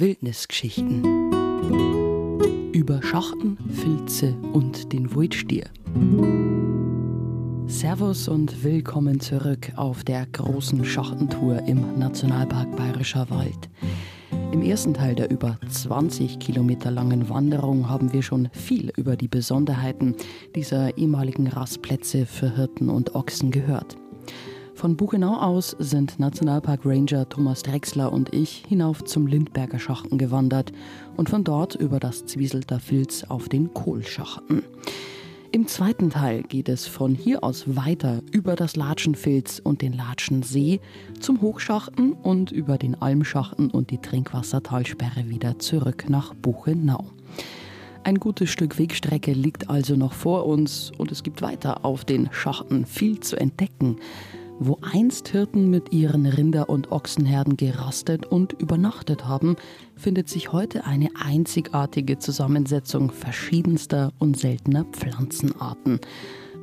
Wildnisgeschichten. Über Schachten, Filze und den Waldstier. Servus und willkommen zurück auf der großen Schachtentour im Nationalpark Bayerischer Wald. Im ersten Teil der über 20 Kilometer langen Wanderung haben wir schon viel über die Besonderheiten dieser ehemaligen Rastplätze für Hirten und Ochsen gehört. Von Buchenau aus sind Nationalpark Ranger Thomas Drexler und ich hinauf zum Lindberger Schachten gewandert und von dort über das Zwieselter Filz auf den Kohlschachten. Im zweiten Teil geht es von hier aus weiter über das Latschenfilz und den Latschensee zum Hochschachten und über den Almschachten und die Trinkwassertalsperre wieder zurück nach Buchenau. Ein gutes Stück Wegstrecke liegt also noch vor uns und es gibt weiter auf den Schachten viel zu entdecken wo einst Hirten mit ihren Rinder- und Ochsenherden gerastet und übernachtet haben, findet sich heute eine einzigartige Zusammensetzung verschiedenster und seltener Pflanzenarten,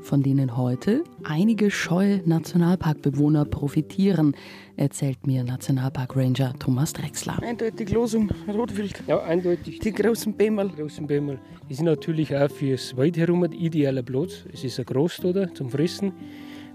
von denen heute einige scheue Nationalparkbewohner profitieren, erzählt mir Nationalpark Ranger Thomas Drexler. Eindeutig Losung, Rotwild. Ja, eindeutig. Die großen Bämmerl. Die großen Bämmerl. Die sind natürlich auch fürs Wald herum ein idealer Platz. Es ist ein Großtoder zum Fressen.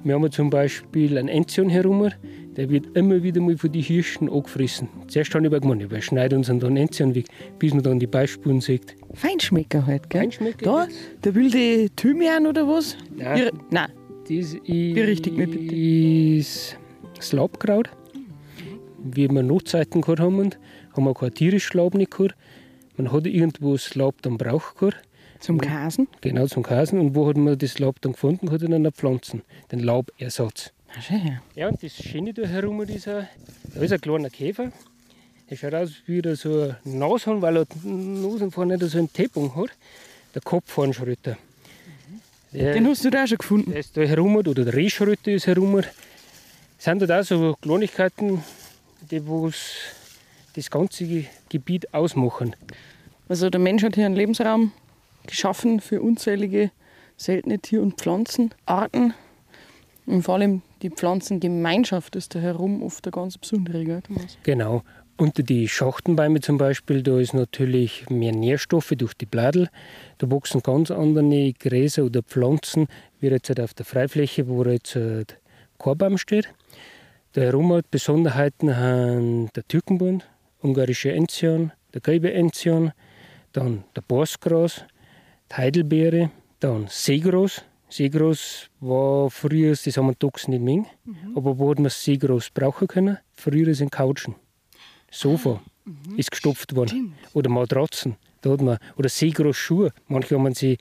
Wir haben zum Beispiel einen Enzian herum, der wird immer wieder mal von den Hirschen angefressen. Zuerst habe ich aber gemeint, wir schneiden uns dann Enzian weg, bis man dann die Beispuren sieht. Feinschmecker halt, gell? Feinschmecker. Da, der wilde Thymian oder was? Nein. Ihre, nein. Das ist, Berichtigt mich bitte. ist das Laubkraut. Wie wir Notzeiten gehabt haben, haben wir kein tierisches Laub nicht gehabt. Man hat irgendwo das Laub dann braucht gehabt. Zum Kasen? Genau, zum Kasen. Und wo hat man das Laub dann gefunden? Hat in einer Pflanzen, den Laubersatz. Ah, schön, ja. Ja, und das Schöne da herum ist ein, da ist ein kleiner Käfer. Der schaut aus wie der so ein Nashorn, weil er die Nase vorne nicht so einen Teppung hat. Der Kopfhornschröter. Der, Den hast du da auch schon gefunden. der ist da herum, oder der Rehschröter ist herum. Das sind halt auch so Kleinigkeiten, die wo's das ganze Gebiet ausmachen. Also der Mensch hat hier einen Lebensraum geschaffen für unzählige seltene Tier- und Pflanzenarten. Und vor allem die Pflanzengemeinschaft ist da herum oft eine ganz besondere, gell? Genau. Unter die Schachtenbäume zum Beispiel, da ist natürlich mehr Nährstoffe durch die Bladel. Da wachsen ganz andere Gräser oder Pflanzen, wie jetzt halt auf der Freifläche, wo jetzt halt kein Baum steht. Da herum hat Besonderheiten haben der Türkenbund, ungarische Enzian, der gelbe Enzian, dann der Borsgras, die Heidelbeere, dann Seegras. Seegras war früher, das haben wir Dox nicht mehr, aber wo hat man das Seegras brauchen können? Früher sind Couchen. Sofa ist gestopft worden. Oder Matratzen. Da hat man, oder Seegras-Schuhe. Manche haben sich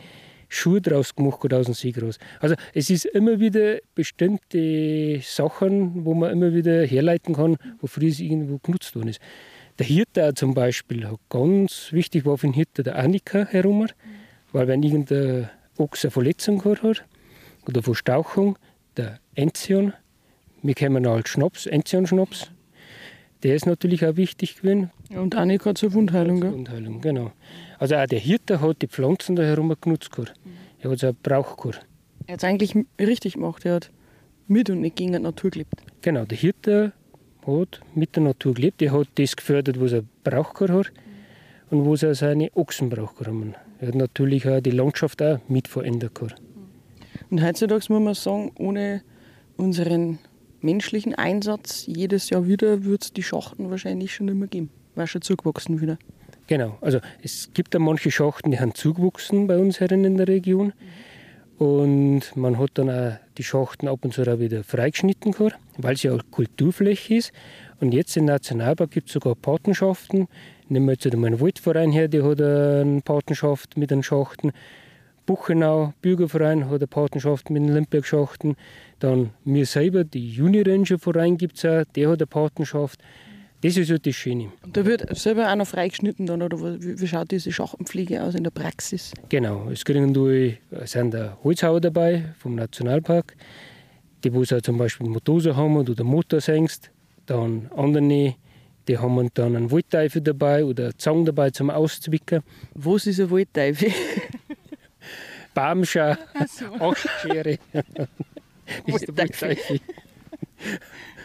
Schuhe draus gemacht oder aus dem Seegras. Also es ist immer wieder bestimmte Sachen, wo man immer wieder herleiten kann, wo früher es irgendwo genutzt worden ist. Der Hirte zum Beispiel, ganz wichtig war für den Hirte der Annika herum, weil wenn irgendein Ochs eine Verletzung gehabt hat oder Verstauchung, der Enzian, wir kennen ihn als Schnaps, Enzian-Schnaps, der ist natürlich auch wichtig gewesen. Und Annika zur Wundheilung, gell? Wundheilung, genau. Also auch der Hirte hat die Pflanzen da herum genutzt gehabt. Er hat es auch gebraucht gehabt. Er hat es eigentlich richtig gemacht. Er hat mit und nicht gegen die Natur gelebt. Genau, der Hirte hat mit der Natur gelebt. Er hat das gefördert, was er braucht hat und was er seine Ochsen braucht haben. Hat natürlich auch die Landschaft auch mit verändert gehabt. Und heutzutage muss man sagen, ohne unseren menschlichen Einsatz jedes Jahr wieder wird es die Schachten wahrscheinlich schon nicht mehr geben. War schon zugewachsen wieder. Genau, also es gibt da manche Schachten, die haben zugewachsen bei uns herin in der Region. Und man hat dann auch die Schachten ab und zu auch wieder freigeschnitten weil es ja auch Kulturfläche ist. Und jetzt im Nationalpark gibt es sogar Patenschaften. Nehmen wir jetzt einen Waldverein her, der hat eine Patenschaft mit den Schachten. Buchenau Bürgerverein hat eine Patenschaft mit den Limbergschachten. Dann mir selber, die Juni Ranger Verein gibt es auch, der hat eine Patenschaft. Das ist halt das Schöne. Und da wird selber auch noch freigeschnitten dann, oder wie, wie schaut diese Schachtenpflege aus in der Praxis? Genau, es kriegen durch, es sind da Holzhauer dabei vom Nationalpark, die wo auch zum Beispiel Motoren haben oder Motorsängst. Dann andere, die haben dann einen Waldteufel dabei oder eine Zange dabei zum Auszwicken. Was ist ein Waldteufel? Baumschau, Astschere. das ist der Waldteufel.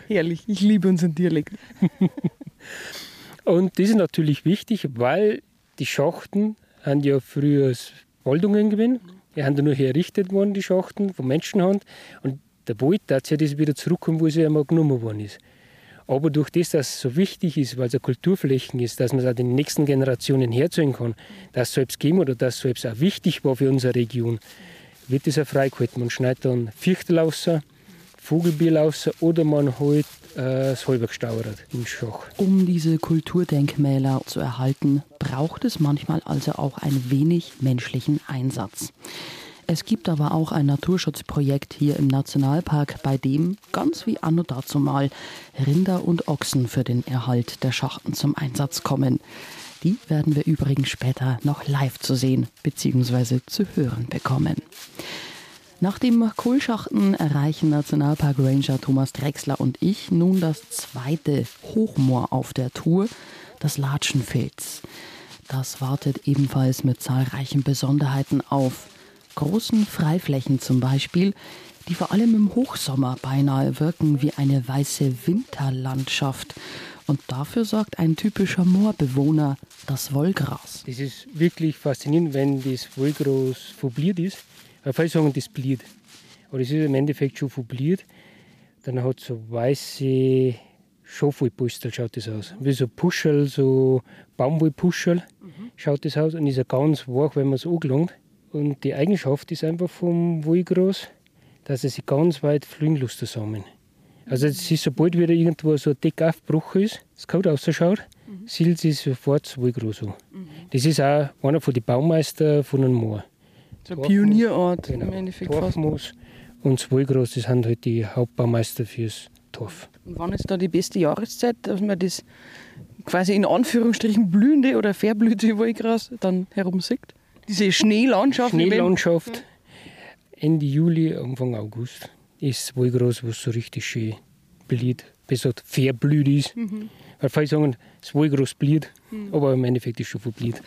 Herrlich, ich liebe unseren Dialekt. Und das ist natürlich wichtig, weil die Schachten haben ja früher Waldungen gewesen. Die haben ja nur hier errichtet worden, die Schachten, von Menschenhand. Und der Wald darf ja das wieder zurückkommen, wo ja einmal genommen worden ist. Aber durch das, dass es so wichtig ist, weil es eine Kulturflächen ist, dass man es auch den nächsten Generationen herzeigen kann, dass es selbst geben oder dass es selbst auch wichtig war für unsere Region, wird das auch freigehalten. Man schneidet dann Fichtel raus, Vogelbier raus oder man holt äh, das Halbergstaurat im Schach. Um diese Kulturdenkmäler zu erhalten, braucht es manchmal also auch ein wenig menschlichen Einsatz. Es gibt aber auch ein Naturschutzprojekt hier im Nationalpark, bei dem, ganz wie anno dazumal, Rinder und Ochsen für den Erhalt der Schachten zum Einsatz kommen. Die werden wir übrigens später noch live zu sehen bzw. zu hören bekommen. Nach dem Kohlschachten erreichen Nationalpark Ranger Thomas Drexler und ich nun das zweite Hochmoor auf der Tour, das Latschenfels. Das wartet ebenfalls mit zahlreichen Besonderheiten auf großen Freiflächen zum Beispiel, die vor allem im Hochsommer beinahe wirken wie eine weiße Winterlandschaft. Und dafür sorgt ein typischer Moorbewohner, das Wollgras. Das ist wirklich faszinierend, wenn das Wollgras verbliert ist. Viele sagen, das bliert. Aber es ist im Endeffekt schon verbliert. Dann hat es so weiße Schafwollpustel, schaut das aus. Wie so Puschel, so Baumwollpuschel mhm. schaut das aus und ist ja ganz wach, wenn man es angelangt. Und die Eigenschaft ist einfach vom Wollgras, dass es sich ganz weit fliegen lässt zusammen. Also es ist, sobald wieder irgendwo so ein Deckaufbruch ist, das Code rausschaut, mhm. sillt sich sofort das Wollgras an. Mhm. Das ist auch einer von den Baumeister von einem Moor. So ein Pionierort genau. im Endeffekt Torfmoos und das Wollgras, das sind halt die Hauptbaumeister fürs Torf. Und wann ist da die beste Jahreszeit, dass man das quasi in Anführungsstrichen blühende oder verblühte Wollgras dann herumsieht? Diese Schneelandschaft. Schneelandschaft. Ende Juli, Anfang August ist Wollgras, was so richtig schön blüht, besser verblüht ist. Mhm. Weil viele sagen, das Wollgras blüht, mhm. aber im Endeffekt ist es schon verblüht.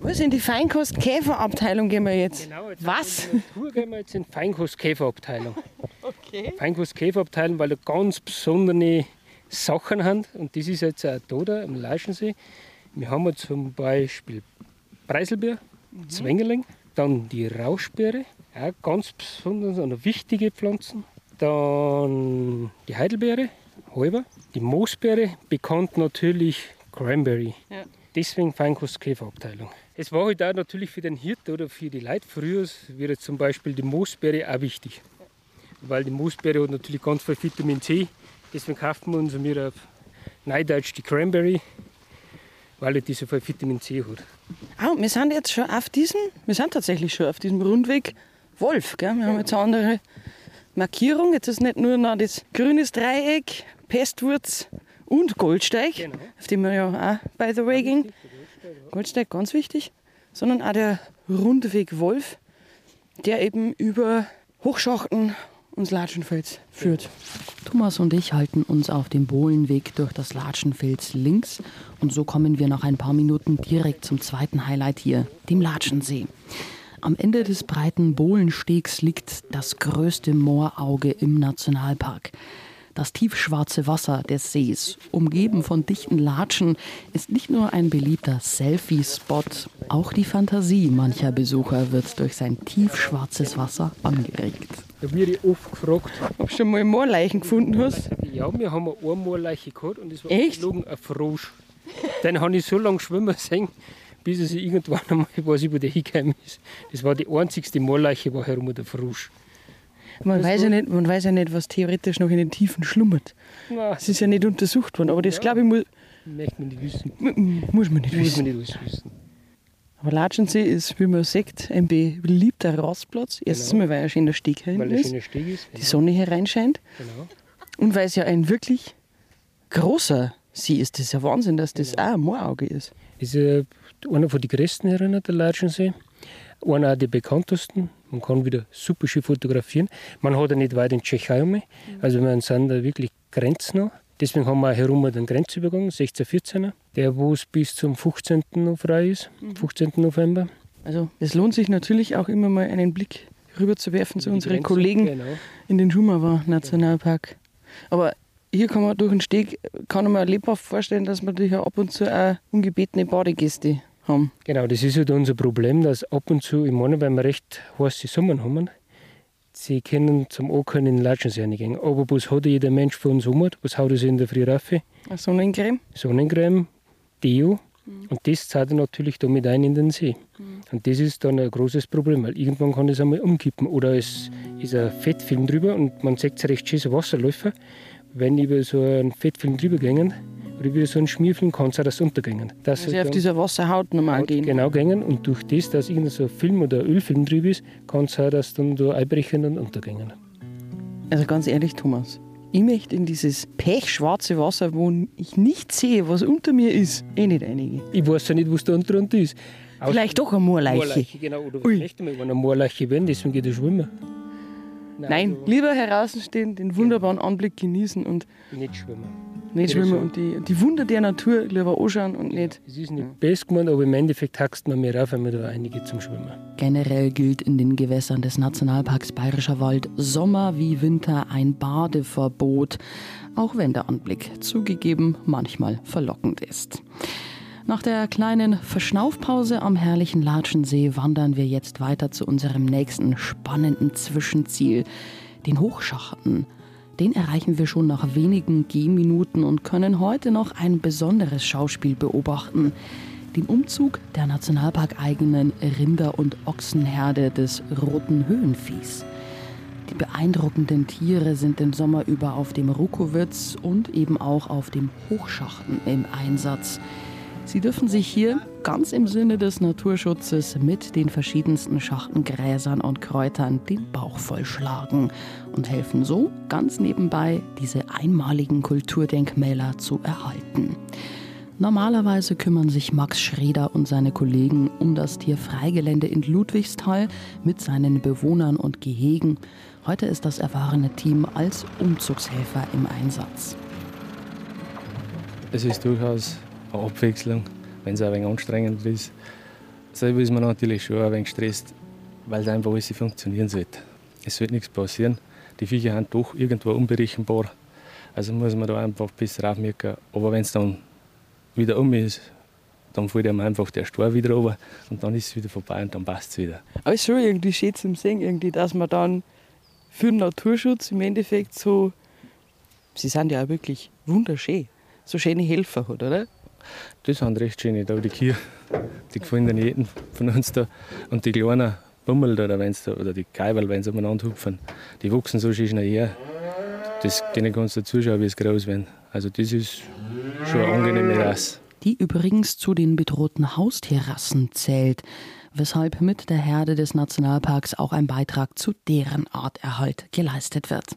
Was in die Feinkostkäferabteilung gehen wir jetzt? Genau, jetzt Was? In Tour gehen wir jetzt in die Feinkostkäferabteilung. okay. Feinkostkäferabteilung, weil da ganz besondere Sachen haben. Und das ist jetzt auch da, am Leischensee. Wir haben zum Beispiel Preiselbeer, mhm. Zwängerling, dann die Rauschbeere, auch ganz besonders eine wichtige Pflanzen. Dann die Heidelbeere, halber, die Moosbeere, bekannt natürlich Cranberry. Ja. Deswegen Feinkostkäferabteilung. Es war halt auch natürlich für den Hirt oder für die Leute früher, wäre zum Beispiel die Moosbeere auch wichtig. Weil die Moosbeere hat natürlich ganz viel Vitamin C. Deswegen kaufen wir uns wir auf Neudeutsch die Cranberry weil er diese so Vitamin C hat. Ah, wir sind jetzt schon auf diesem, wir sind tatsächlich schon auf diesem Rundweg Wolf. Gell? Wir haben jetzt eine andere Markierung. Jetzt ist nicht nur noch das grünes Dreieck, Pestwurz und Goldsteig, genau. auf dem wir ja auch, by the way, gehen. Goldsteig ganz wichtig, sondern auch der Rundweg Wolf, der eben über Hochschachten uns Latschenfels führt. Thomas und ich halten uns auf dem Bohlenweg durch das Latschenfels links und so kommen wir nach ein paar Minuten direkt zum zweiten Highlight hier, dem Latschensee. Am Ende des breiten Bohlenstegs liegt das größte Moorauge im Nationalpark. Das tiefschwarze Wasser des Sees, umgeben von dichten Latschen, ist nicht nur ein beliebter Selfie-Spot, auch die Fantasie mancher Besucher wird durch sein tiefschwarzes Wasser angeregt. Da werde ich oft gefragt, ob du schon mal Moorleichen gefunden hast. Ja, wir haben eine Moorleiche gehabt und es war Echt? ein Frosch. Den habe ich so lange schwimmen sehen, bis sich irgendwann einmal, ich nicht, wo der hingekommen ist. Das war die einzigste Moorleiche, war herum der Frosch. Man weiß, ja nicht, man weiß ja nicht, was theoretisch noch in den Tiefen schlummert. Das ist ja nicht untersucht worden, aber das ja, glaube ich muss. Möchte man nicht wissen. Muss man nicht muss wissen. Man nicht wissen. Aber Latschensee ist, wie man sagt, ein beliebter Rastplatz. Erstens genau. mal, weil er schöner Steg weil ist, Steg ist die Sonne hereinscheint. Genau. Und weil es ja ein wirklich großer See ist. Das ist ja Wahnsinn, dass das genau. auch ein Moorauge ist. Das ist einer von den größten herinnen, der Latschensee. Einer der bekanntesten. Man kann wieder super schön fotografieren. Man hat ja nicht weit in Tschechei um. Also wir sind da wirklich grenznah. Deswegen haben wir herum den Grenzübergang, 1614er, der wo es bis zum 15. noch frei ist, 15. Mhm. November. Also es lohnt sich natürlich auch immer mal einen Blick rüber zu werfen zu unseren Kollegen genau. in den Schumauer Nationalpark. Aber hier kann man durch den Steg, kann man lebhaft vorstellen, dass wir hier ab und zu auch ungebetene Badegäste haben. Genau, das ist halt unser Problem, dass ab und zu, ich meine, weil wir recht heiße Sommer haben, sie können zum Ankommen in den Latschensee gehen. Aber was hat jeder Mensch von uns um? Was haut er sich in der Früh rauf? Sonnencreme? Sonnencreme, Deo. Mhm. Und das zahlt er natürlich damit ein in den See. Mhm. Und das ist dann ein großes Problem, weil irgendwann kann es einmal umkippen. Oder es ist ein Fettfilm drüber und man sieht recht schön so Wasserläufer wenn über so einen Fettfilm drüber gehen oder über so einen Schmierfilm, kann es auch das untergehen. Dass also auf dieser Wasserhaut normal Haut gehen. Genau gehen und durch das, dass irgendein so ein Film oder ein Ölfilm drüber ist, kann es auch das dann da einbrechen und untergehen. Also ganz ehrlich, Thomas, ich möchte in dieses pechschwarze Wasser, wo ich nicht sehe, was unter mir ist, eh nicht einige. Ich weiß ja nicht, was da unter ist. Vielleicht doch eine Moorleiche. Moorleiche genau, oder was möchte man, wenn eine Moorleiche werden, deswegen geht er schwimmen. Nein, also lieber herausstehen, den wunderbaren Anblick genießen und nicht schwimmen. Nicht schwimmen und die, die Wunder der Natur lieber anschauen und nicht. Es ist nicht best gemeint, aber im Endeffekt hackst man mehr auf, wenn man da einige zum Schwimmen. Generell gilt in den Gewässern des Nationalparks Bayerischer Wald Sommer wie Winter ein Badeverbot, auch wenn der Anblick zugegeben manchmal verlockend ist. Nach der kleinen Verschnaufpause am herrlichen Latschensee wandern wir jetzt weiter zu unserem nächsten spannenden Zwischenziel, den Hochschachten. Den erreichen wir schon nach wenigen Gehminuten und können heute noch ein besonderes Schauspiel beobachten. Den Umzug der nationalparkeigenen Rinder- und Ochsenherde des Roten Höhenviehs. Die beeindruckenden Tiere sind den Sommer über auf dem Rukowitz und eben auch auf dem Hochschachten im Einsatz. Sie dürfen sich hier ganz im Sinne des Naturschutzes mit den verschiedensten Schachtengräsern und Kräutern den Bauch vollschlagen und helfen so ganz nebenbei, diese einmaligen Kulturdenkmäler zu erhalten. Normalerweise kümmern sich Max Schreder und seine Kollegen um das Tierfreigelände in Ludwigsthal mit seinen Bewohnern und Gehegen. Heute ist das erfahrene Team als Umzugshelfer im Einsatz. Es ist durchaus eine Abwechslung, wenn es ein wenig anstrengend ist. Selber ist man natürlich schon ein wenig gestresst, weil es einfach alles funktionieren sollte. Es wird nichts passieren. Die Viecher sind doch irgendwo unberechenbar. Also muss man da einfach besser aufmerken. Aber wenn es dann wieder um ist, dann fällt einem einfach der Stor wieder runter und dann ist es wieder vorbei und dann passt es wieder. Aber es ist schon irgendwie schön zum Sehen, irgendwie, dass man dann für den Naturschutz im Endeffekt so, sie sind ja auch wirklich wunderschön, so schöne Helfer hat, oder? Das sind recht schöne da, die Kühe. Die gefallen dann jedem von uns da. Und die kleinen Bummel da, da oder die Kaiwal, wenn sie umeinander hupfen, die wachsen so schön her. Das, denen kannst du zuschauen, wie sie groß werden. Also das ist schon eine angenehme Rasse. Die übrigens zu den bedrohten Haustierrassen zählt, weshalb mit der Herde des Nationalparks auch ein Beitrag zu deren Arterhalt geleistet wird.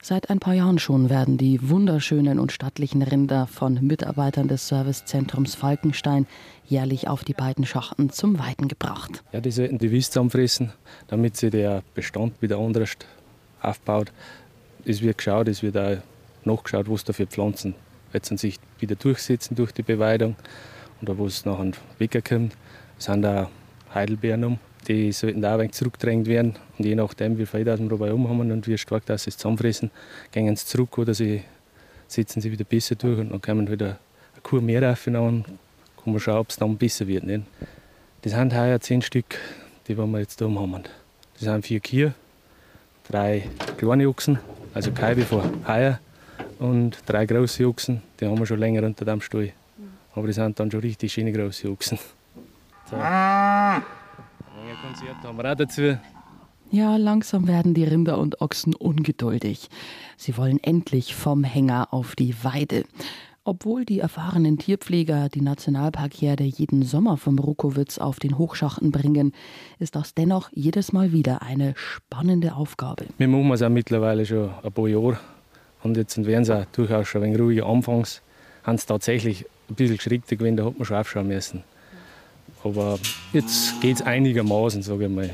Seit ein paar Jahren schon werden die wunderschönen und stattlichen Rinder von Mitarbeitern des Servicezentrums Falkenstein jährlich auf die beiden Schachten zum Weiden gebracht. Ja, die sollten die Wies zusammenfressen, damit sich der Bestand wieder anders aufbaut. Es wird geschaut, es wird auch nachgeschaut, was da für Pflanzen jetzt sich wieder durchsetzen durch die Beweidung oder wo es nachher wegkommt. Es sind auch Heidelbeeren um die sollten da ein wenig zurückgedrängt werden. Und je nachdem, wie viel aus dem Robert haben und wie stark das sie zusammenfressen, gehen sie zurück oder sie setzen sie wieder besser durch und dann kommen wieder eine Kur mehr rauf und kann man schauen, ob es dann besser wird. Nicht? Das sind heuer zehn Stück, die wir jetzt da haben. Das sind vier Kühe, drei kleine Ochsen, also keine von heuer, und drei große Ochsen, die haben wir schon länger unter dem Stall. Aber die sind dann schon richtig schöne große Ochsen. So. Konzert haben wir auch dazu. Ja, langsam werden die Rinder und Ochsen ungeduldig. Sie wollen endlich vom Hänger auf die Weide. Obwohl die erfahrenen Tierpfleger die Nationalparkherde jeden Sommer vom Rukowitz auf den Hochschachten bringen, ist das dennoch jedes Mal wieder eine spannende Aufgabe. Wir machen es auch mittlerweile schon ein paar Jahre. Und jetzt werden sie auch durchaus schon ein wenig ruhiger. Anfangs haben sie tatsächlich ein bisschen geschreckt gewesen, da hat man schon aufschauen müssen. Aber jetzt geht es einigermaßen, sage ich mal.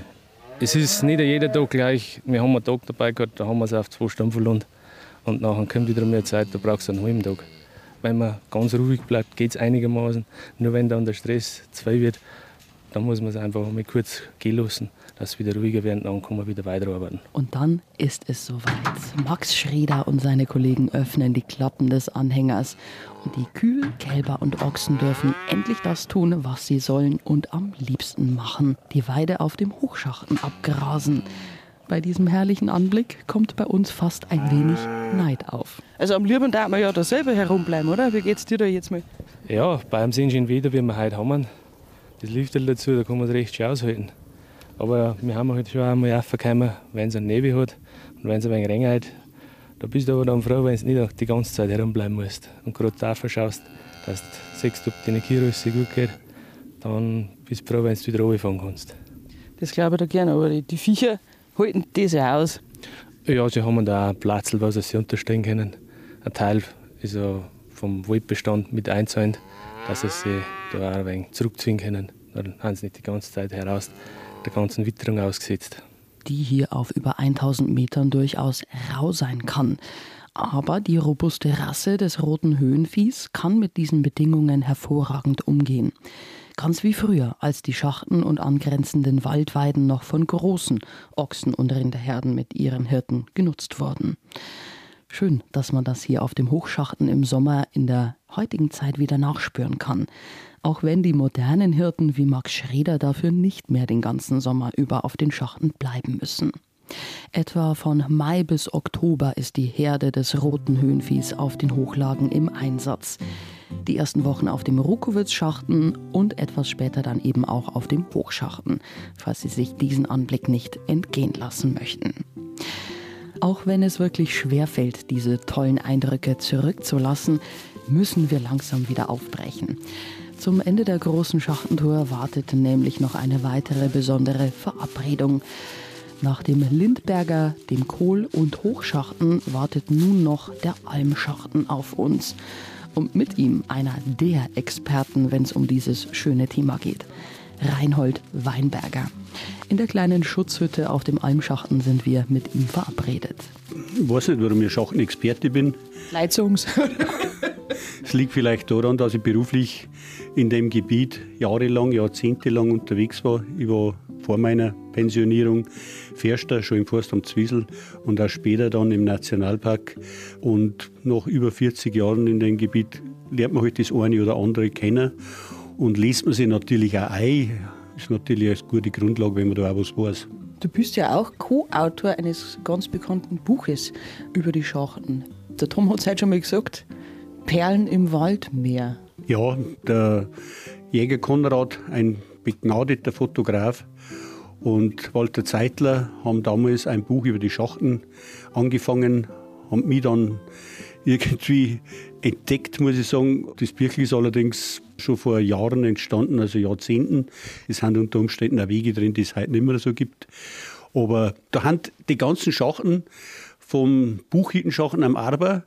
Es ist nicht jeder Tag gleich. Wir haben einen Tag dabei gehabt, da haben wir es auf zwei Stunden verloren. Und nachher kommt wieder mehr Zeit, da brauchst du einen halben Tag. Wenn man ganz ruhig bleibt, geht es einigermaßen. Nur wenn dann der Stress viel wird, Da muss man es einfach mal kurz gehen lassen, dass es wieder ruhiger werden, dann kann man wieder weiterarbeiten. Und dann ist es soweit. Max Schreder und seine Kollegen öffnen die Klappen des Anhängers und die Kühe, Kälber und Ochsen dürfen endlich das tun, was sie sollen und am liebsten machen. Die Weide auf dem Hochschachten abgrasen. Bei diesem herrlichen Anblick kommt bei uns fast ein wenig Neid auf. Also am liebsten darf man ja da selber herumbleiben, oder? Wie geht's dir da jetzt mal? Ja, beim sind schon wieder, wie wir heute haben. Das Lift dazu, da kann man es recht schön aushalten. Aber wir haben halt schon einmal aufgekommen, wenn es einen Nebel hat und wenn es ein wenig regnet, da bist du aber dann froh, wenn du nicht die ganze Zeit herumbleiben musst und gerade dafür schaust, dass du siehst, ob deine Kirrüsse gut geht, dann bist du froh, wenn du wieder runterfahren kannst. Das glaube ich da gerne, aber die, die Viecher halten das ja aus. Ja, sie haben da auch einen Platz, wo sie sich unterstellen können. Ein Teil ist ja vom Waldbestand mit einzahlen, dass sie sich da auch ein wenig zurückziehen können. Dann haben sie nicht die ganze Zeit heraus der ganzen Witterung ausgesetzt die hier auf über 1000 Metern durchaus rau sein kann. Aber die robuste Rasse des roten Höhenviehs kann mit diesen Bedingungen hervorragend umgehen. Ganz wie früher, als die Schachten und angrenzenden Waldweiden noch von großen Ochsen- und Rinderherden mit ihren Hirten genutzt wurden. Schön, dass man das hier auf dem Hochschachten im Sommer in der heutigen Zeit wieder nachspüren kann auch wenn die modernen Hirten wie Max Schreder dafür nicht mehr den ganzen Sommer über auf den Schachten bleiben müssen. Etwa von Mai bis Oktober ist die Herde des roten Höhenviehs auf den Hochlagen im Einsatz. Die ersten Wochen auf dem Rukowitz-Schachten und etwas später dann eben auch auf dem Hochschachten, falls Sie sich diesen Anblick nicht entgehen lassen möchten. Auch wenn es wirklich schwerfällt, diese tollen Eindrücke zurückzulassen, müssen wir langsam wieder aufbrechen. Zum Ende der großen Schachtentour wartet nämlich noch eine weitere besondere Verabredung. Nach dem Lindberger, dem Kohl- und Hochschachten wartet nun noch der Almschachten auf uns. Und mit ihm einer der Experten, wenn es um dieses schöne Thema geht. Reinhold Weinberger. In der kleinen Schutzhütte auf dem Almschachten sind wir mit ihm verabredet. Ich weiß nicht, warum ich Schachtenexperte bin. Leitzungs. Es liegt vielleicht daran, dass ich beruflich in dem Gebiet jahrelang, jahrzehntelang unterwegs war. Ich war vor meiner Pensionierung Förster, schon im Forstamt Zwiesel und auch später dann im Nationalpark. Und nach über 40 Jahren in dem Gebiet lernt man halt das eine oder andere kennen und liest man sich natürlich auch ein. Ist natürlich eine gute Grundlage, wenn man da auch was weiß. Du bist ja auch Co-Autor eines ganz bekannten Buches über die Schachten. Der Tom hat es heute schon mal gesagt, Perlen im Waldmeer. Ja, der Jäger Konrad, ein begnadeter Fotograf, und Walter Zeitler haben damals ein Buch über die Schachten angefangen, haben mich dann irgendwie entdeckt, muss ich sagen. Das Buch ist allerdings schon vor Jahren entstanden, also Jahrzehnten. Es sind unter Umständen auch Wege drin, die es heute nicht mehr so gibt. Aber da haben die ganzen Schachten vom Buchhüttenschachten am Arber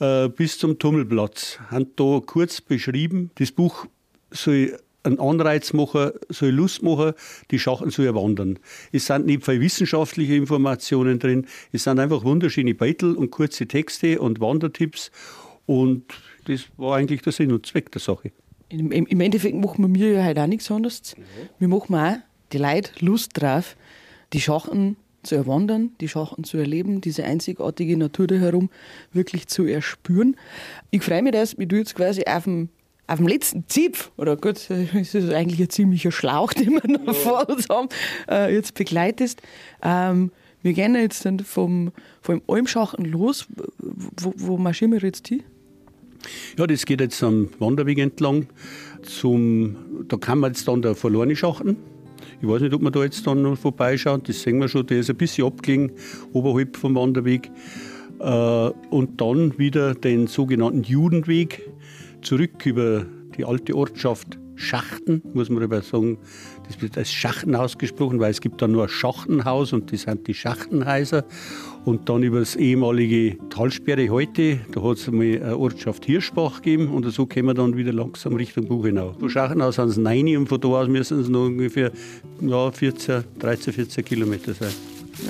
äh, bis zum Tummelplatz. Haben da kurz beschrieben, das Buch soll einen Anreiz machen, soll Lust machen, die Schachten zu erwandern. Es sind nicht viel wissenschaftliche Informationen drin, es sind einfach wunderschöne Beitel und kurze Texte und Wandertipps und das war eigentlich der Sinn und Zweck der Sache. Im, im Endeffekt machen wir ja heute auch nichts anderes. Mhm. Wir machen auch die Leute Lust drauf, die Schachten zu erwandern, die Schachten zu erleben, diese einzigartige Natur da herum wirklich zu erspüren. Ich freue mich, dass du jetzt quasi auf dem, auf dem letzten Zipf, oder gut, es ist eigentlich ein ziemlicher Schlauch, den wir noch ja. vor uns haben, äh, jetzt begleitest. Ähm, wir gehen jetzt dann vom, vom Almschachten los. Wo, wo marschieren wir jetzt hin? Ja, das geht jetzt am Wanderweg entlang. Zum, da kann man jetzt dann der verlorene Schachten ich weiß nicht, ob man da jetzt dann noch vorbeischaut. Das sehen wir schon, der ist ein bisschen abgelegen, oberhalb vom Wanderweg. Äh, und dann wieder den sogenannten Judenweg zurück über die alte Ortschaft Schachten, muss man aber sagen, das wird als Schachten ausgesprochen, weil es gibt da nur ein Schachtenhaus und das sind die Schachtenhäuser. Und dann über das ehemalige Talsperre heute, da hat es einmal eine Ortschaft Hirschbach gegeben und so kommen wir dann wieder langsam Richtung Buchenau. Von Schachenau sind es neun und von da aus müssen es noch ungefähr ja, 14, 13, 14 Kilometer sein.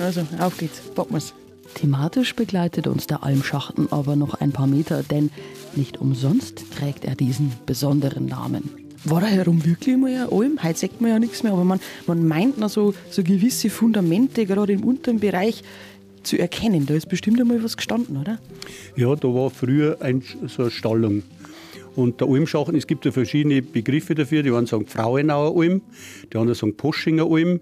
Also, auf geht's, packen wir's. Thematisch begleitet uns der Almschachten aber noch ein paar Meter, denn nicht umsonst trägt er diesen besonderen Namen. War da herum wirklich mal ein Alm? Heute sagt man ja nichts mehr, aber man, man meint noch so, so gewisse Fundamente, gerade im unteren Bereich, zu erkennen. Da ist bestimmt einmal was gestanden, oder? Ja, da war früher ein, so eine Stallung. Und der Almschachen, es gibt ja verschiedene Begriffe dafür. Die einen sagen Frauenauer Alm, die anderen sagen Poschinger Alm,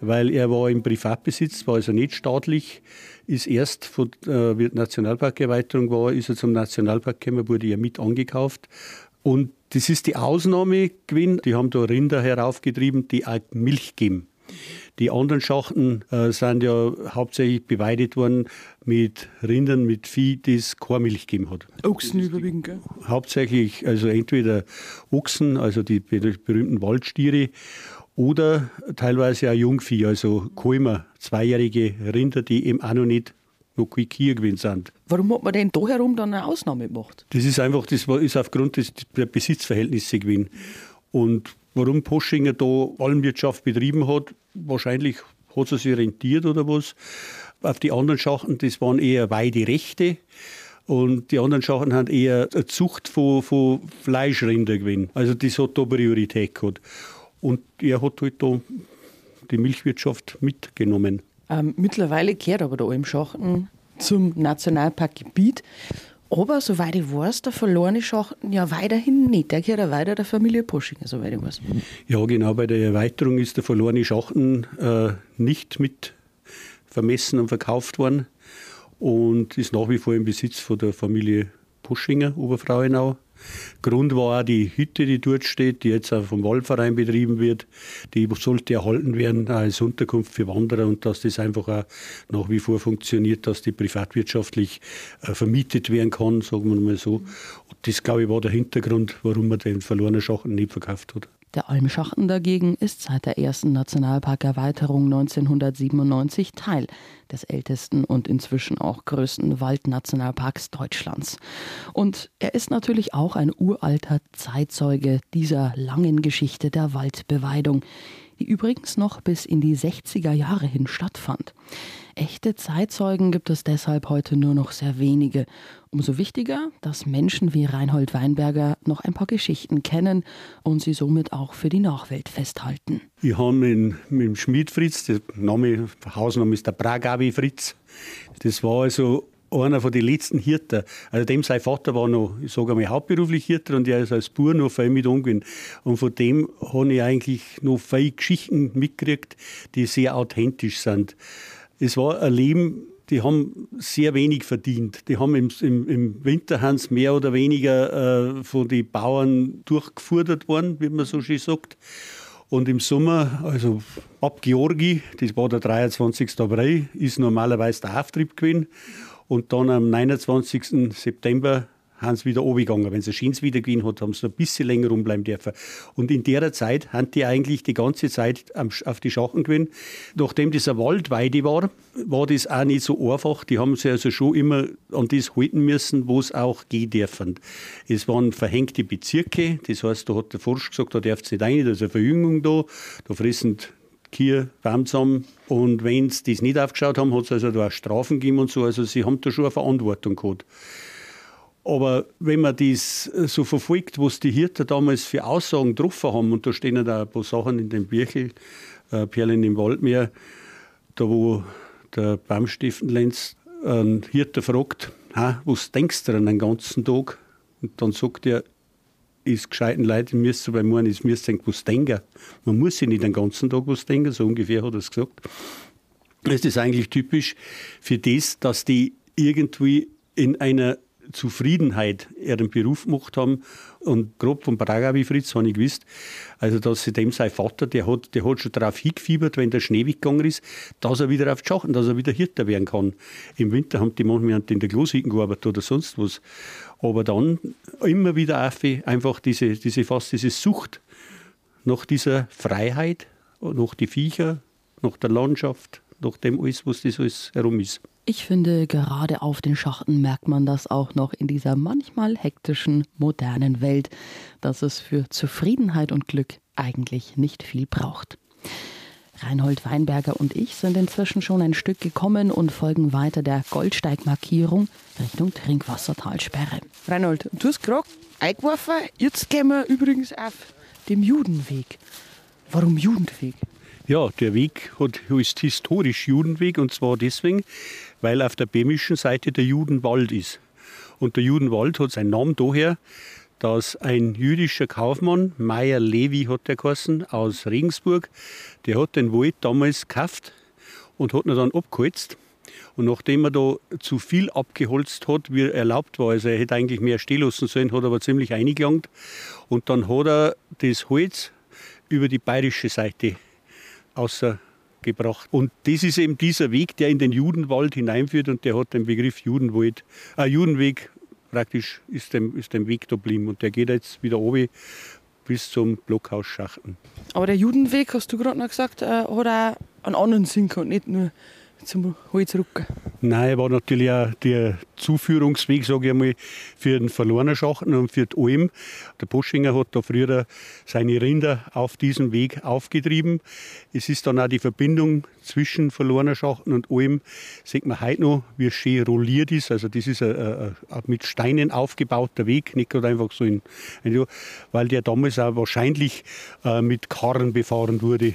weil er war im Privatbesitz, war also nicht staatlich. Ist erst, von, äh, wie die Nationalparkerweiterung war, ist er zum Nationalpark gekommen, wurde ja mit angekauft. Und das ist die Ausnahme gewesen. Die haben da Rinder heraufgetrieben, die auch Milch geben. Die anderen Schachten äh, sind ja hauptsächlich beweidet worden mit Rindern, mit Vieh, das keine Milch gegeben hat. Ochsen überwiegend, gell? Hauptsächlich also entweder Ochsen, also die berühmten Waldstiere, oder teilweise auch Jungvieh, also Kalmer, zweijährige Rinder, die eben auch noch nicht noch Kier gewesen sind. Warum hat man denn da herum dann eine Ausnahme gemacht? Das ist einfach, das ist aufgrund des, der Besitzverhältnisse gewesen. Und warum Poschinger da Almwirtschaft betrieben hat, wahrscheinlich hat es sich rentiert oder was. Auf die anderen Schachten, das waren eher Weiderechte. Und die anderen Schachen haben eher eine Zucht von, von Fleischrinder gewesen. Also das hat da Priorität gehabt. Und er hat halt da die Milchwirtschaft mitgenommen. Ähm, mittlerweile gehört aber der Almschachten zum Nationalparkgebiet. Aber soweit ich weiß, der verlorene Schachten ja weiterhin nicht. Der gehört ja weiter der Familie Poschinger, soweit ich weiß. Ja, genau. Bei der Erweiterung ist der verlorene Schachten äh, nicht mit vermessen und verkauft worden und ist nach wie vor im Besitz von der Familie Poschinger, Oberfrauenau. Grund war auch die Hütte, die dort steht, die jetzt auch vom Waldverein betrieben wird. Die sollte erhalten werden als Unterkunft für Wanderer und dass das einfach auch nach wie vor funktioniert, dass die privatwirtschaftlich äh, vermietet werden kann, sagen wir mal so. Und das, glaube ich, war der Hintergrund, warum man den verlorenen Schachen nicht verkauft hat. Der Almschachten dagegen ist seit der ersten Nationalparkerweiterung 1997 Teil des ältesten und inzwischen auch größten Waldnationalparks Deutschlands. Und er ist natürlich auch ein uralter Zeitzeuge dieser langen Geschichte der Waldbeweidung, die übrigens noch bis in die 60er Jahre hin stattfand. Echte Zeitzeugen gibt es deshalb heute nur noch sehr wenige. Umso wichtiger, dass Menschen wie Reinhold Weinberger noch ein paar Geschichten kennen und sie somit auch für die Nachwelt festhalten. Ich habe mit, dem Schmied Fritz, der Name, Hausname ist der Bragabi Fritz. Das war also einer von den letzten Hirten. Also dem sein Vater war noch, ich sage einmal, hauptberuflich Hirter und er ist als Bauer noch viel mit umgegangen. Und von dem habe ich eigentlich noch viele Geschichten mitgekriegt, die sehr authentisch sind. Es war ein Leben, die haben sehr wenig verdient. Die haben im, im, im Winter Hans mehr oder weniger äh, von den Bauern durchgefordert worden, wie man so schön sagt. Und im Sommer, also ab Georgi, das war der 23. April, ist normalerweise der Auftrieb gewesen. Und dann am 29. September haben sie wieder runtergegangen. Wenn sie Schins wieder gewinnen hat, haben sie ein bisschen länger rumbleiben dürfen. Und in der Zeit haben die eigentlich die ganze Zeit auf die Schachen gewinnen. Nachdem das eine Waldweide war, war das auch nicht so einfach. Die haben sich also schon immer an das halten müssen, wo es auch gehen dürfen. Es waren verhängte Bezirke, das heißt, da hat der Forsch gesagt, da darf es nicht rein, da ist eine Verjüngung da, da fressen Kier, Baum zusammen. Und wenn sie das nicht aufgeschaut haben, hat es also da auch Strafen gegeben und so. Also sie haben da schon eine Verantwortung gehabt. Aber wenn man das äh, so verfolgt, was die Hirten damals für Aussagen getroffen haben, und da stehen da ein paar Sachen in dem Birchel, äh, Perlen im Waldmeer, da wo der Baumstiftenlenz einen Hirten fragt, was denkst du an den ganzen Tag? Und dann sagt er, ist gescheiten Leute, müsst beim Morgen, ist müsst was denken. Man muss sich nicht den ganzen Tag was denken, so ungefähr hat er es gesagt. Es ist eigentlich typisch für das, dass die irgendwie in einer Zufriedenheit ihren Beruf gemacht haben. Und grob vom Bragabi Fritz habe ich gewusst, also dass sie dem sein Vater, der hat, der hat schon darauf hingefiebert, wenn der Schnee weggegangen ist, dass er wieder auf die Schachen, dass er wieder Hirter werden kann. Im Winter haben die manchmal in der Gloshicken gearbeitet oder sonst was. Aber dann immer wieder einfach diese, diese, fast diese Sucht nach dieser Freiheit, nach die Viecher, nach der Landschaft, nach dem alles, was das alles herum ist. Ich finde, gerade auf den Schachten merkt man das auch noch in dieser manchmal hektischen, modernen Welt, dass es für Zufriedenheit und Glück eigentlich nicht viel braucht. Reinhold Weinberger und ich sind inzwischen schon ein Stück gekommen und folgen weiter der Goldsteigmarkierung Richtung Trinkwassertalsperre. Reinhold, du hast gerade eingeworfen, jetzt gehen wir übrigens auf dem Judenweg. Warum Judenweg? Ja, der Weg hat, ist historisch Judenweg und zwar deswegen, weil auf der böhmischen Seite der Judenwald ist. Und der Judenwald hat seinen Namen daher, dass ein jüdischer Kaufmann, Meyer Levi hat der geheißen, aus Regensburg, der hat den Wald damals gekauft und hat ihn dann abgeholzt. Und nachdem er da zu viel abgeholzt hat, wie erlaubt war, also er hätte eigentlich mehr stehen lassen sollen, hat er aber ziemlich eingelangt. Und dann hat er das Holz über die bayerische Seite außergebracht. Und das ist eben dieser Weg, der in den Judenwald hineinführt und der hat den Begriff Judenwald, äh, Judenweg praktisch ist dem, ist dem Weg da geblieben. Und der geht jetzt wieder oben bis zum Blockhaus Schachten. Aber der Judenweg, hast du gerade noch gesagt, äh, hat auch einen anderen Sinn gehabt, nicht nur zum Holzrücken. Nein, war natürlich auch der Zuführungsweg, sage ich einmal, für den verlorenen Schachten und für die Alm. Der Poschinger hat da früher seine Rinder auf diesem Weg aufgetrieben. Es ist dann auch die Verbindung zwischen verlorener Schachten und Alm, sieht man heute noch, wie schön rolliert ist. Also das ist ein, ein, ein mit Steinen aufgebauter Weg, nicht gerade einfach so in, weil der damals auch wahrscheinlich äh, mit Karren befahren wurde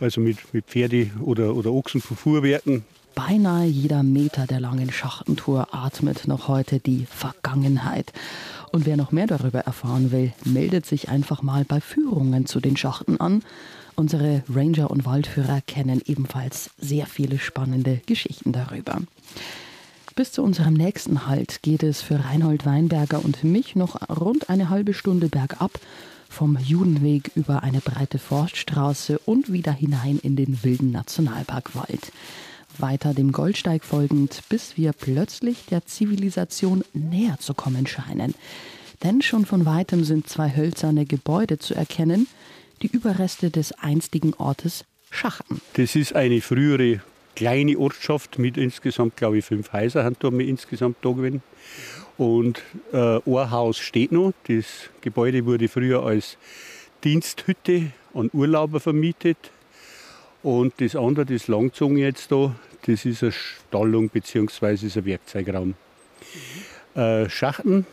also mit, mit Pferde oder, oder Ochsen von Fuhrwerken. Beinahe jeder Meter der langen Schachtentour atmet noch heute die Vergangenheit. Und wer noch mehr darüber erfahren will, meldet sich einfach mal bei Führungen zu den Schachten an. Unsere Ranger und Waldführer kennen ebenfalls sehr viele spannende Geschichten darüber. Bis zu unserem nächsten Halt geht es für Reinhold Weinberger und mich noch rund eine halbe Stunde bergab vom Judenweg über eine breite Forststraße und wieder hinein in den wilden Nationalparkwald. Weiter dem Goldsteig folgend, bis wir plötzlich der Zivilisation näher zu kommen scheinen. Denn schon von weitem sind zwei hölzerne Gebäude zu erkennen, die Überreste des einstigen Ortes Schachten. Das ist eine frühere kleine Ortschaft mit insgesamt, glaube ich, fünf Häusern haben da insgesamt da gewesen. Und äh, ein Haus steht noch. Das Gebäude wurde früher als Diensthütte an Urlauber vermietet. Und das andere, das langgezogen jetzt da, das ist eine Stallung bzw. ein Werkzeugraum. Äh, Schachten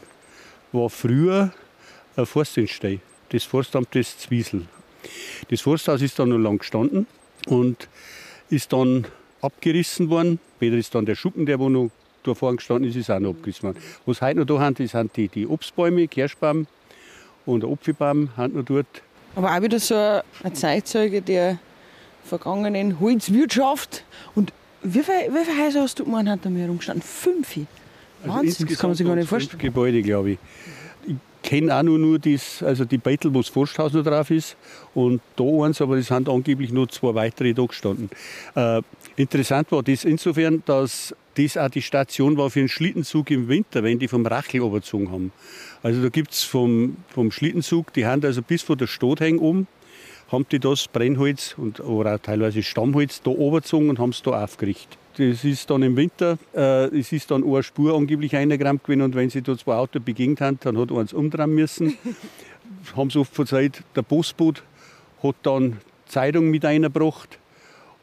war früher ein Forstdienststelle, das Forstamt des Zwiesel. Das Forsthaus ist dann noch lang gestanden und ist dann abgerissen worden. Später ist dann der Schuppen, der wo noch da vorne gestanden ist, ist auch noch abgerissen worden. Was heute noch da haben, das sind die, die Obstbäume, Kirschbaum und der Apfelbaum haben noch dort. Aber auch wieder so ein Zeitzeuge der vergangenen Holzwirtschaft. Und wie viele, wie viele Häuser hast du gemeint, hat da mehr rumgestanden? Fünf. Also Wahnsinn, das kann man sich gar nicht vorstellen. Gebäude, glaube ich. Kenne auch nur, nur das, also die Beitel, wo das Forsthaus noch drauf ist. Und da eins, aber es sind angeblich nur zwei weitere da gestanden. Äh, interessant war das insofern, dass das auch die Station war für einen Schlittenzug im Winter, wenn die vom Rachel überzogen haben. Also da gibt es vom, vom Schlittenzug, die haben also bis vor der Stadt oben, haben die das Brennholz und, oder teilweise Stammholz da überzogen und haben es da aufgerichtet. Das ist dann im Winter, äh, es ist dann eine Spur angeblich eingerammt gewesen und wenn sie da zwei Autos begegnet haben, dann hat eins umdrehen müssen. haben sie oft verzeiht, der Postboot hat dann Zeitung mit eingebracht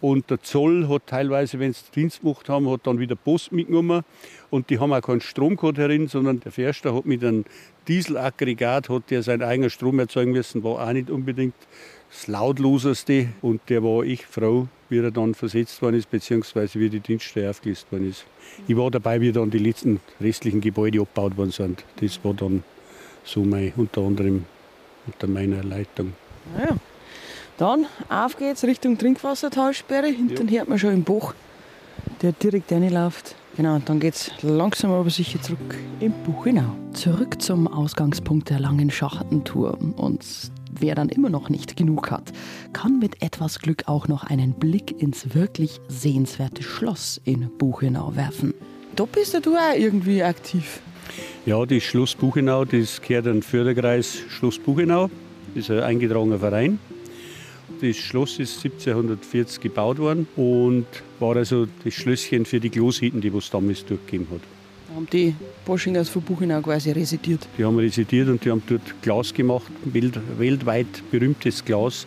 und der Zoll hat teilweise, wenn sie Dienst gemacht haben, hat dann wieder Post mitgenommen. Und die haben auch keinen Strom gehabt herin, sondern der Förster hat mit einem Dieselaggregat, hat der seinen eigenen Strom erzeugen müssen, war auch nicht unbedingt das lautloseste. Und der war echt froh, wie er dann versetzt worden ist, beziehungsweise wie die Dienststeuer aufgelistet worden ist. Ich war dabei, wie dann die letzten restlichen Gebäude abgebaut worden sind. Das war dann so mein, unter anderem unter meiner Leitung. Ja. Dann auf geht's Richtung Trinkwassertalsperre. Hinten ja. hört man schon im Bach, der direkt reinläuft. Genau, und dann geht's langsam aber sicher zurück im Buchenau. Zurück zum Ausgangspunkt der langen Schachtentour. Und wer dann immer noch nicht genug hat, kann mit etwas Glück auch noch einen Blick ins wirklich sehenswerte Schloss in Buchenau werfen. Da bist du auch irgendwie aktiv. Ja, das Schloss Buchenau, das gehört an den Förderkreis Schloss Buchenau. Das ist ein eingetragener Verein. Das Schloss ist 1740 gebaut worden und war also das Schlösschen für die Gloshitten, die es damals durchgegeben hat. Haben die Boschingers von Buchenau quasi residiert? Die haben residiert und die haben dort Glas gemacht, weltweit berühmtes Glas.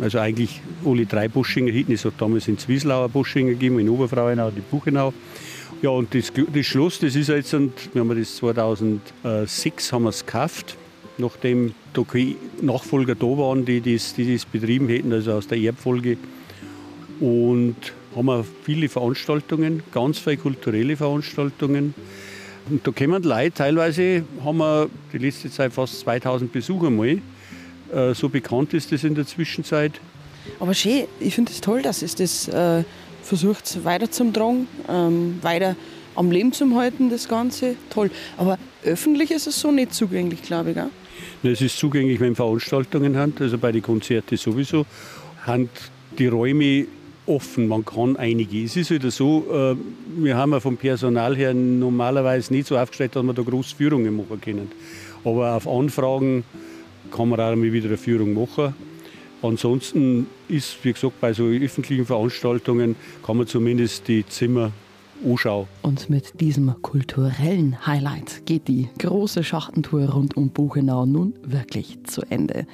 Also eigentlich alle drei Boschinger Hitten. Es hat damals in Zwieslauer Boschinger gegeben, in Oberfrauenau, die Buchenau. Ja, und das, das Schloss, das ist jetzt, und wir haben das 2006 haben wir es gekauft nachdem da keine Nachfolger da waren, die das, die das betrieben hätten, also aus der Erbfolge. Und haben wir viele Veranstaltungen, ganz viele kulturelle Veranstaltungen. Und da kommen Leute, teilweise haben wir die letzte Zeit fast 2000 Besucher mal. Äh, so bekannt ist das in der Zwischenzeit. Aber schön, ich finde es das toll, dass es das äh, versucht weiterzutragen, ähm, weiter am Leben zu halten, das Ganze. Toll. Aber öffentlich ist es so nicht zugänglich, glaube ich. Auch. Es ist zugänglich, wenn Veranstaltungen haben, also bei den Konzerten sowieso, haben die Räume offen, man kann einige. Es ist wieder so, äh, wir haben ja vom Personal her normalerweise nicht so aufgestellt, dass wir da große Führungen machen können. Aber auf Anfragen kann man auch mal wieder eine Führung machen. Ansonsten ist, wie gesagt, bei so öffentlichen Veranstaltungen kann man zumindest die Zimmer anschauen. Und mit diesem kulturellen Highlight geht die große Schachtentour rund um Buchenau nun wirklich zu Ende.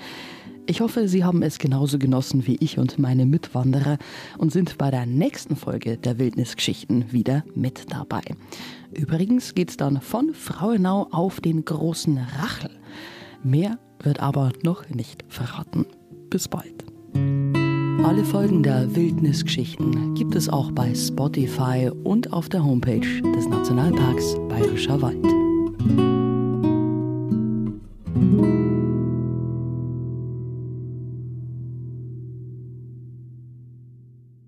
Ich hoffe, Sie haben es genauso genossen wie ich und meine Mitwanderer und sind bei der nächsten Folge der Wildnisgeschichten wieder mit dabei. Übrigens geht es dann von Frauenau auf den großen Rachel. Mehr wird aber noch nicht verraten. Bis bald. Alle Folgen der Wildnisgeschichten gibt es auch bei Spotify und auf der Homepage des Nationalparks Bayerischer Wald.